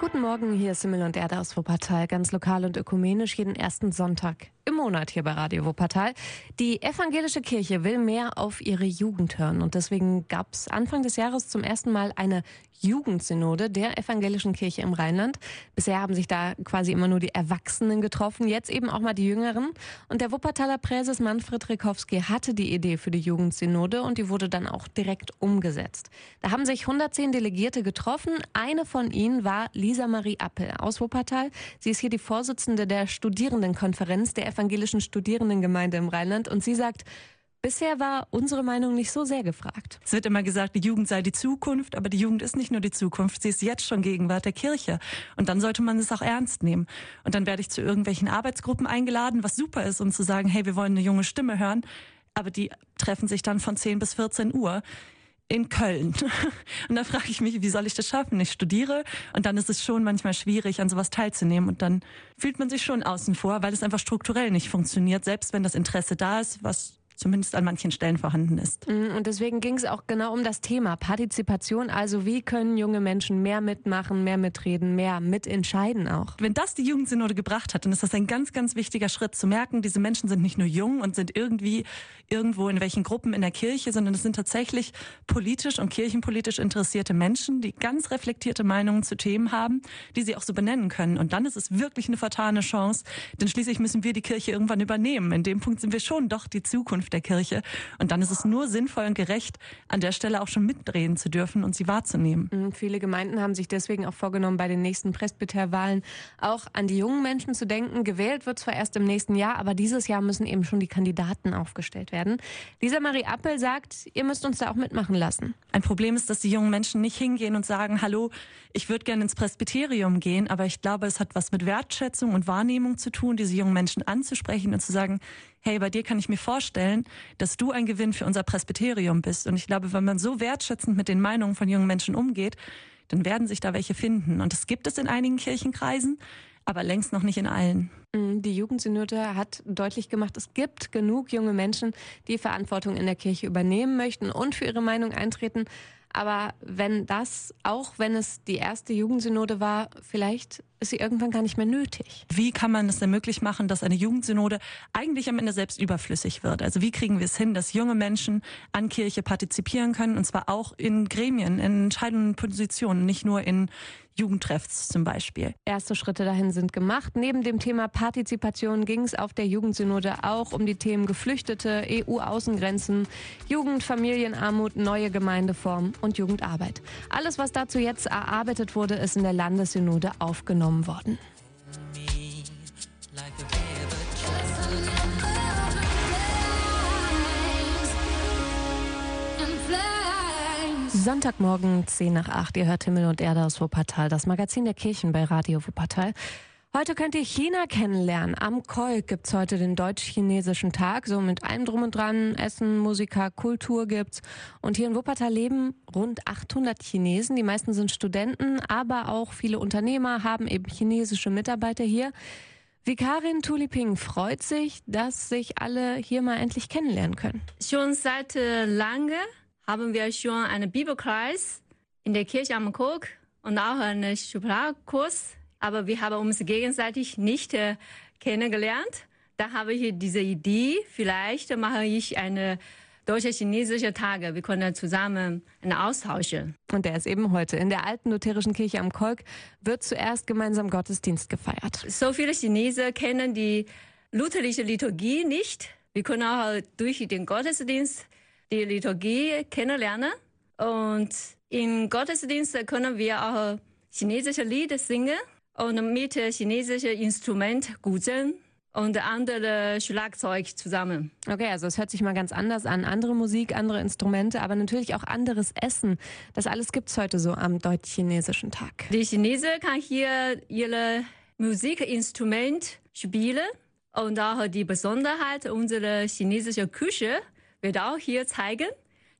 Guten Morgen, hier ist Simmel und Erde aus Wuppertal, ganz lokal und ökumenisch jeden ersten Sonntag im Monat hier bei Radio Wuppertal. Die evangelische Kirche will mehr auf ihre Jugend hören und deswegen gab es Anfang des Jahres zum ersten Mal eine Jugendsynode der evangelischen Kirche im Rheinland. Bisher haben sich da quasi immer nur die Erwachsenen getroffen, jetzt eben auch mal die Jüngeren. Und der Wuppertaler Präses Manfred Rikowski hatte die Idee für die Jugendsynode und die wurde dann auch direkt umgesetzt. Da haben sich 110 Delegierte getroffen. Eine von ihnen war Lisa Marie Appel aus Wuppertal. Sie ist hier die Vorsitzende der Studierendenkonferenz der evangelischen Studierendengemeinde im Rheinland und sie sagt, Bisher war unsere Meinung nicht so sehr gefragt. Es wird immer gesagt, die Jugend sei die Zukunft, aber die Jugend ist nicht nur die Zukunft, sie ist jetzt schon Gegenwart der Kirche. Und dann sollte man es auch ernst nehmen. Und dann werde ich zu irgendwelchen Arbeitsgruppen eingeladen, was super ist, um zu sagen, hey, wir wollen eine junge Stimme hören. Aber die treffen sich dann von 10 bis 14 Uhr in Köln. Und da frage ich mich, wie soll ich das schaffen? Ich studiere und dann ist es schon manchmal schwierig, an sowas teilzunehmen. Und dann fühlt man sich schon außen vor, weil es einfach strukturell nicht funktioniert, selbst wenn das Interesse da ist, was zumindest an manchen Stellen vorhanden ist. Mhm, und deswegen ging es auch genau um das Thema Partizipation. Also wie können junge Menschen mehr mitmachen, mehr mitreden, mehr mitentscheiden auch? Wenn das die Jugendsynode gebracht hat, dann ist das ein ganz, ganz wichtiger Schritt zu merken, diese Menschen sind nicht nur jung und sind irgendwie irgendwo in welchen Gruppen in der Kirche, sondern es sind tatsächlich politisch und kirchenpolitisch interessierte Menschen, die ganz reflektierte Meinungen zu Themen haben, die sie auch so benennen können. Und dann ist es wirklich eine vertane Chance, denn schließlich müssen wir die Kirche irgendwann übernehmen. In dem Punkt sind wir schon doch die Zukunft Zukunft der Kirche. Und dann ist es nur sinnvoll und gerecht, an der Stelle auch schon mitdrehen zu dürfen und sie wahrzunehmen. Mhm, viele Gemeinden haben sich deswegen auch vorgenommen, bei den nächsten Presbyterwahlen auch an die jungen Menschen zu denken. Gewählt wird zwar erst im nächsten Jahr, aber dieses Jahr müssen eben schon die Kandidaten aufgestellt werden. Lisa Marie Appel sagt, ihr müsst uns da auch mitmachen lassen. Ein Problem ist, dass die jungen Menschen nicht hingehen und sagen, hallo, ich würde gerne ins Presbyterium gehen, aber ich glaube, es hat was mit Wertschätzung und Wahrnehmung zu tun, diese jungen Menschen anzusprechen und zu sagen, hey, bei dir kann ich mir vorstellen, dass du ein Gewinn für unser Presbyterium bist. Und ich glaube, wenn man so wertschätzend mit den Meinungen von jungen Menschen umgeht, dann werden sich da welche finden. Und das gibt es in einigen Kirchenkreisen, aber längst noch nicht in allen. Mm, die Jugendsynode hat deutlich gemacht, es gibt genug junge Menschen, die Verantwortung in der Kirche übernehmen möchten und für ihre Meinung eintreten. Aber wenn das, auch wenn es die erste Jugendsynode war, vielleicht ist sie irgendwann gar nicht mehr nötig. Wie kann man es denn möglich machen, dass eine Jugendsynode eigentlich am Ende selbst überflüssig wird? Also wie kriegen wir es hin, dass junge Menschen an Kirche partizipieren können und zwar auch in Gremien, in entscheidenden Positionen, nicht nur in Jugendtreffs zum Beispiel. Erste Schritte dahin sind gemacht. Neben dem Thema Partizipation ging es auf der Jugendsynode auch um die Themen Geflüchtete, EU-Außengrenzen, Jugend, Familienarmut, neue Gemeindeformen und Jugendarbeit. Alles, was dazu jetzt erarbeitet wurde, ist in der Landessynode aufgenommen worden. Sonntagmorgen 10 nach 8. Ihr hört Himmel und Erde aus Wuppertal, das Magazin der Kirchen bei Radio Wuppertal. Heute könnt ihr China kennenlernen. Am Kolk gibt's heute den deutsch-chinesischen Tag, so mit allem drum und dran. Essen, Musiker, Kultur gibt's. Und hier in Wuppertal leben rund 800 Chinesen. Die meisten sind Studenten, aber auch viele Unternehmer haben eben chinesische Mitarbeiter hier. Vikarin Tuliping freut sich, dass sich alle hier mal endlich kennenlernen können. Schon seit äh, lange haben wir schon einen Bibelkreis in der Kirche am Kok und auch einen Schubladenkurs. Aber wir haben uns gegenseitig nicht äh, kennengelernt. Da habe ich diese Idee, vielleicht mache ich eine deutsche-chinesische Tage. Wir können zusammen einen austauschen. Und der ist eben heute. In der alten lutherischen Kirche am Kolk wird zuerst gemeinsam Gottesdienst gefeiert. So viele Chinesen kennen die lutherische Liturgie nicht. Wir können auch durch den Gottesdienst die Liturgie kennenlernen. Und im Gottesdienst können wir auch chinesische Lieder singen und mit chinesischen Instrument Guzheng und andere Schlagzeug zusammen. Okay, also es hört sich mal ganz anders an. Andere Musik, andere Instrumente, aber natürlich auch anderes Essen. Das alles gibt's heute so am deutsch-chinesischen Tag. Die Chinesen kann hier ihre Musikinstrument spielen und auch die Besonderheit unserer chinesischen Küche wird auch hier zeigen.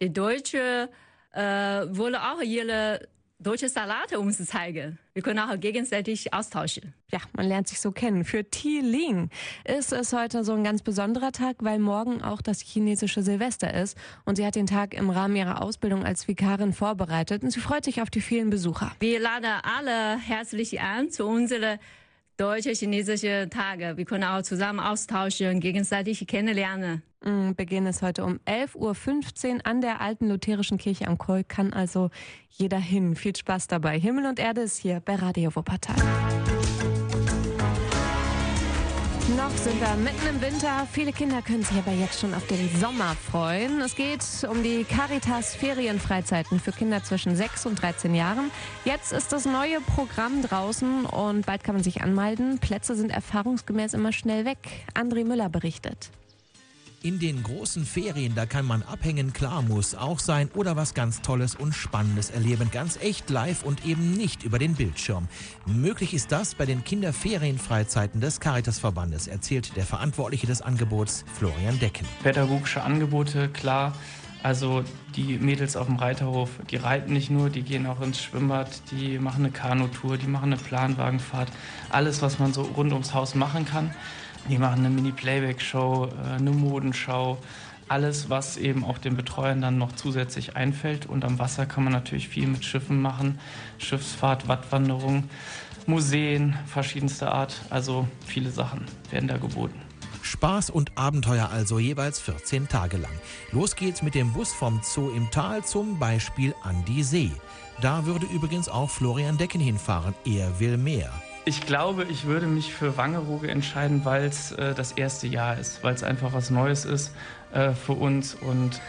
Die Deutsche äh, wollen auch ihre deutsche Salate uns zeigen. Wir können auch gegenseitig austauschen. Ja, man lernt sich so kennen. Für Ti Ling ist es heute so ein ganz besonderer Tag, weil morgen auch das chinesische Silvester ist. Und sie hat den Tag im Rahmen ihrer Ausbildung als Vikarin vorbereitet. Und sie freut sich auf die vielen Besucher. Wir laden alle herzlich an zu unseren deutsche-chinesische Tage. Wir können auch zusammen austauschen, gegenseitig kennenlernen. Mm, Beginn ist heute um 11.15 Uhr an der alten lutherischen Kirche am Koi. Kann also jeder hin. Viel Spaß dabei. Himmel und Erde ist hier bei Radio Wuppertal. Noch sind wir mitten im Winter. Viele Kinder können sich aber jetzt schon auf den Sommer freuen. Es geht um die Caritas Ferienfreizeiten für Kinder zwischen 6 und 13 Jahren. Jetzt ist das neue Programm draußen und bald kann man sich anmelden. Plätze sind erfahrungsgemäß immer schnell weg. André Müller berichtet. In den großen Ferien, da kann man abhängen, klar muss auch sein oder was ganz Tolles und Spannendes erleben, ganz echt live und eben nicht über den Bildschirm. Möglich ist das bei den Kinderferienfreizeiten des Caritasverbandes, erzählt der Verantwortliche des Angebots Florian Decken. Pädagogische Angebote, klar. Also die Mädels auf dem Reiterhof, die reiten nicht nur, die gehen auch ins Schwimmbad, die machen eine Kanutour, die machen eine Planwagenfahrt. Alles, was man so rund ums Haus machen kann. Die machen eine Mini-Playback-Show, äh, eine Modenschau, alles, was eben auch den Betreuern dann noch zusätzlich einfällt. Und am Wasser kann man natürlich viel mit Schiffen machen, Schiffsfahrt, Wattwanderung, Museen verschiedenster Art. Also viele Sachen werden da geboten. Spaß und Abenteuer also jeweils 14 Tage lang. Los geht's mit dem Bus vom Zoo im Tal zum Beispiel an die See. Da würde übrigens auch Florian Decken hinfahren. Er will mehr. Ich glaube, ich würde mich für Wangerooge entscheiden, weil es äh, das erste Jahr ist, weil es einfach was Neues ist äh, für uns und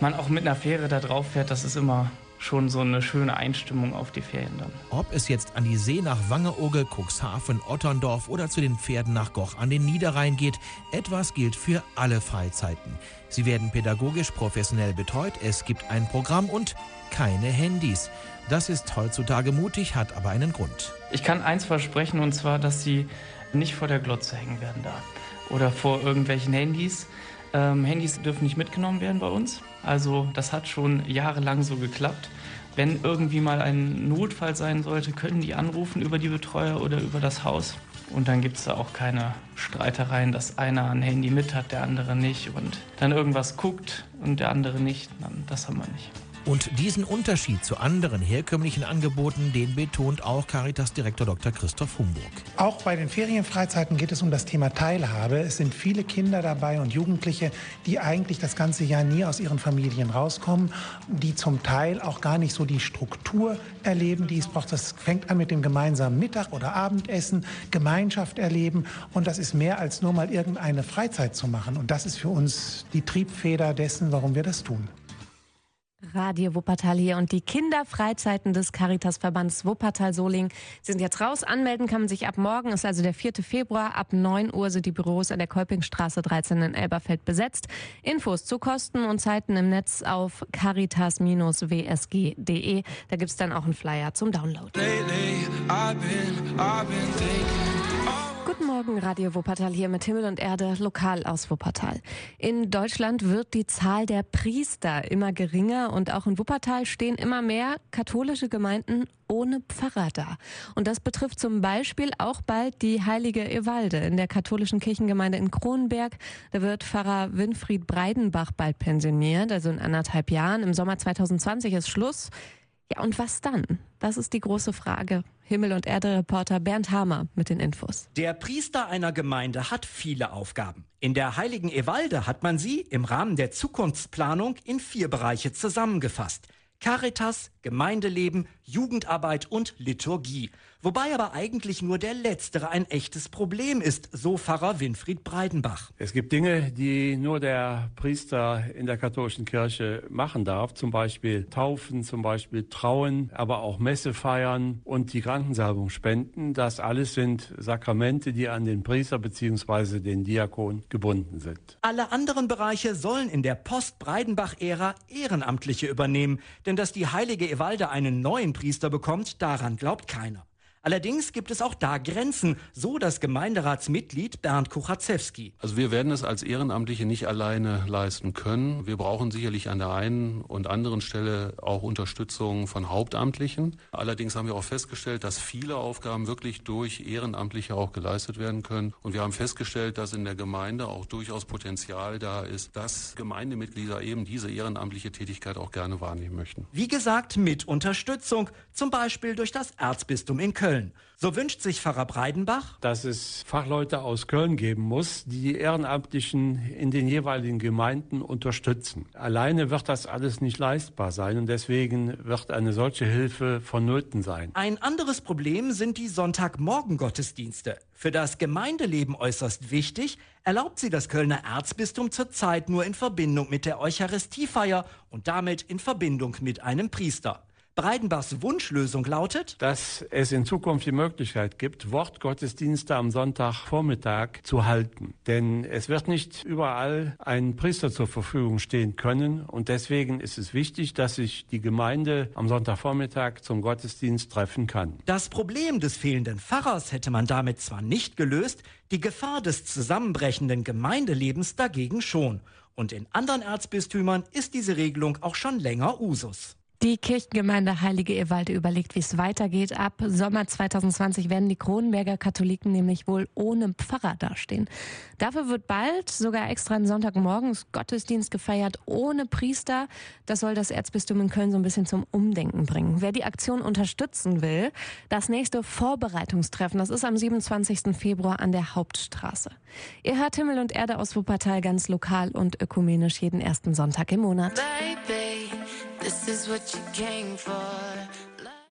man auch mit einer Fähre da drauf fährt, das ist immer schon so eine schöne Einstimmung auf die Ferien dann. Ob es jetzt an die See nach Wangerooge, Cuxhaven, Otterndorf oder zu den Pferden nach Goch an den Niederrhein geht, etwas gilt für alle Freizeiten. Sie werden pädagogisch professionell betreut, es gibt ein Programm und keine Handys. Das ist heutzutage mutig, hat aber einen Grund. Ich kann eins versprechen und zwar, dass sie nicht vor der Glotze hängen werden da oder vor irgendwelchen Handys. Ähm, Handys dürfen nicht mitgenommen werden bei uns. Also das hat schon jahrelang so geklappt. Wenn irgendwie mal ein Notfall sein sollte, können die anrufen über die Betreuer oder über das Haus. Und dann gibt es da auch keine Streitereien, dass einer ein Handy mit hat, der andere nicht und dann irgendwas guckt und der andere nicht. Das haben wir nicht. Und diesen Unterschied zu anderen herkömmlichen Angeboten, den betont auch Caritas-Direktor Dr. Christoph Humburg. Auch bei den Ferienfreizeiten geht es um das Thema Teilhabe. Es sind viele Kinder dabei und Jugendliche, die eigentlich das ganze Jahr nie aus ihren Familien rauskommen, die zum Teil auch gar nicht so die Struktur erleben, die es braucht. Das fängt an mit dem gemeinsamen Mittag- oder Abendessen, Gemeinschaft erleben und das ist mehr als nur mal irgendeine Freizeit zu machen. Und das ist für uns die Triebfeder dessen, warum wir das tun. Radio Wuppertal hier und die Kinderfreizeiten des Caritasverbands Wuppertal-Soling sind jetzt raus. Anmelden kann man sich ab morgen, ist also der 4. Februar. Ab 9 Uhr sind die Büros an der Kolpingstraße 13 in Elberfeld besetzt. Infos zu Kosten und Zeiten im Netz auf caritas-wsg.de. Da gibt's dann auch einen Flyer zum Download. Lately, I've been, I've been Guten Morgen, Radio Wuppertal hier mit Himmel und Erde, lokal aus Wuppertal. In Deutschland wird die Zahl der Priester immer geringer und auch in Wuppertal stehen immer mehr katholische Gemeinden ohne Pfarrer da. Und das betrifft zum Beispiel auch bald die heilige Ewalde in der katholischen Kirchengemeinde in Kronenberg. Da wird Pfarrer Winfried Breidenbach bald pensioniert, also in anderthalb Jahren. Im Sommer 2020 ist Schluss. Ja, und was dann? Das ist die große Frage. Himmel- und Erde-Reporter Bernd Hamer mit den Infos. Der Priester einer Gemeinde hat viele Aufgaben. In der heiligen Ewalde hat man sie im Rahmen der Zukunftsplanung in vier Bereiche zusammengefasst. Caritas, Gemeindeleben, Jugendarbeit und Liturgie. Wobei aber eigentlich nur der Letztere ein echtes Problem ist, so Pfarrer Winfried Breidenbach. Es gibt Dinge, die nur der Priester in der katholischen Kirche machen darf, zum Beispiel Taufen, zum Beispiel Trauen, aber auch Messe feiern und die Krankensalbung spenden. Das alles sind Sakramente, die an den Priester bzw. den Diakon gebunden sind. Alle anderen Bereiche sollen in der Post-Breidenbach-Ära Ehrenamtliche übernehmen, denn dass die heilige Ewalde einen neuen Priester bekommt, daran glaubt keiner. Allerdings gibt es auch da Grenzen, so das Gemeinderatsmitglied Bernd Kuchatzewski. Also wir werden es als Ehrenamtliche nicht alleine leisten können. Wir brauchen sicherlich an der einen und anderen Stelle auch Unterstützung von Hauptamtlichen. Allerdings haben wir auch festgestellt, dass viele Aufgaben wirklich durch Ehrenamtliche auch geleistet werden können. Und wir haben festgestellt, dass in der Gemeinde auch durchaus Potenzial da ist, dass Gemeindemitglieder eben diese ehrenamtliche Tätigkeit auch gerne wahrnehmen möchten. Wie gesagt, mit Unterstützung, zum Beispiel durch das Erzbistum in Köln. Köln. So wünscht sich Pfarrer Breidenbach, dass es Fachleute aus Köln geben muss, die die Ehrenamtlichen in den jeweiligen Gemeinden unterstützen. Alleine wird das alles nicht leistbar sein und deswegen wird eine solche Hilfe vonnöten sein. Ein anderes Problem sind die Sonntagmorgen-Gottesdienste. Für das Gemeindeleben äußerst wichtig, erlaubt sie das Kölner Erzbistum zurzeit nur in Verbindung mit der Eucharistiefeier und damit in Verbindung mit einem Priester. Breidenbachs Wunschlösung lautet, dass es in Zukunft die Möglichkeit gibt, Wortgottesdienste am Sonntagvormittag zu halten. Denn es wird nicht überall ein Priester zur Verfügung stehen können. Und deswegen ist es wichtig, dass sich die Gemeinde am Sonntagvormittag zum Gottesdienst treffen kann. Das Problem des fehlenden Pfarrers hätte man damit zwar nicht gelöst, die Gefahr des zusammenbrechenden Gemeindelebens dagegen schon. Und in anderen Erzbistümern ist diese Regelung auch schon länger Usus. Die Kirchengemeinde Heilige Ewalde überlegt, wie es weitergeht. Ab Sommer 2020 werden die Kronenberger Katholiken nämlich wohl ohne Pfarrer dastehen. Dafür wird bald sogar extra ein Sonntagmorgens Gottesdienst gefeiert ohne Priester. Das soll das Erzbistum in Köln so ein bisschen zum Umdenken bringen. Wer die Aktion unterstützen will, das nächste Vorbereitungstreffen, das ist am 27. Februar an der Hauptstraße. Ihr hört Himmel und Erde aus Wuppertal ganz lokal und ökumenisch jeden ersten Sonntag im Monat. Baby. This is what you came for.